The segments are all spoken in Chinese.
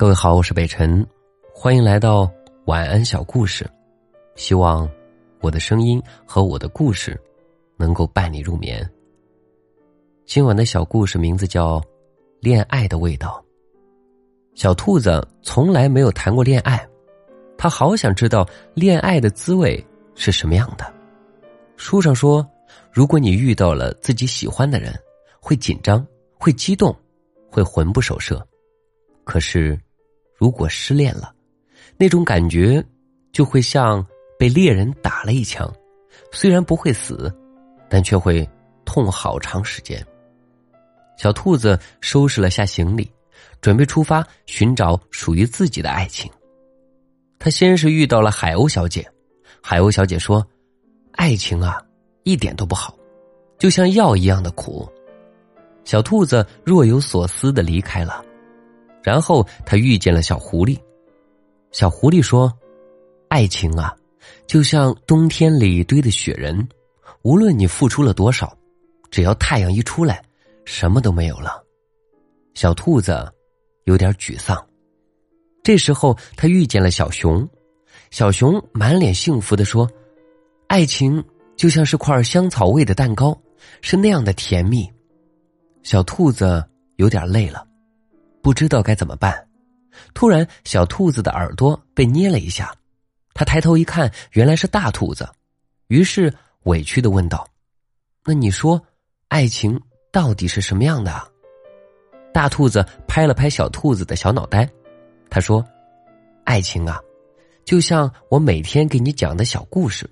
各位好，我是北辰，欢迎来到晚安小故事。希望我的声音和我的故事能够伴你入眠。今晚的小故事名字叫《恋爱的味道》。小兔子从来没有谈过恋爱，他好想知道恋爱的滋味是什么样的。书上说，如果你遇到了自己喜欢的人，会紧张，会激动，会魂不守舍。可是。如果失恋了，那种感觉就会像被猎人打了一枪，虽然不会死，但却会痛好长时间。小兔子收拾了下行李，准备出发寻找属于自己的爱情。他先是遇到了海鸥小姐，海鸥小姐说：“爱情啊，一点都不好，就像药一样的苦。”小兔子若有所思的离开了。然后他遇见了小狐狸，小狐狸说：“爱情啊，就像冬天里堆的雪人，无论你付出了多少，只要太阳一出来，什么都没有了。”小兔子有点沮丧。这时候他遇见了小熊，小熊满脸幸福的说：“爱情就像是块香草味的蛋糕，是那样的甜蜜。”小兔子有点累了。不知道该怎么办，突然小兔子的耳朵被捏了一下，他抬头一看，原来是大兔子，于是委屈的问道：“那你说，爱情到底是什么样的？”大兔子拍了拍小兔子的小脑袋，他说：“爱情啊，就像我每天给你讲的小故事，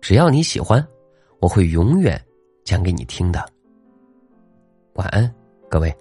只要你喜欢，我会永远讲给你听的。”晚安，各位。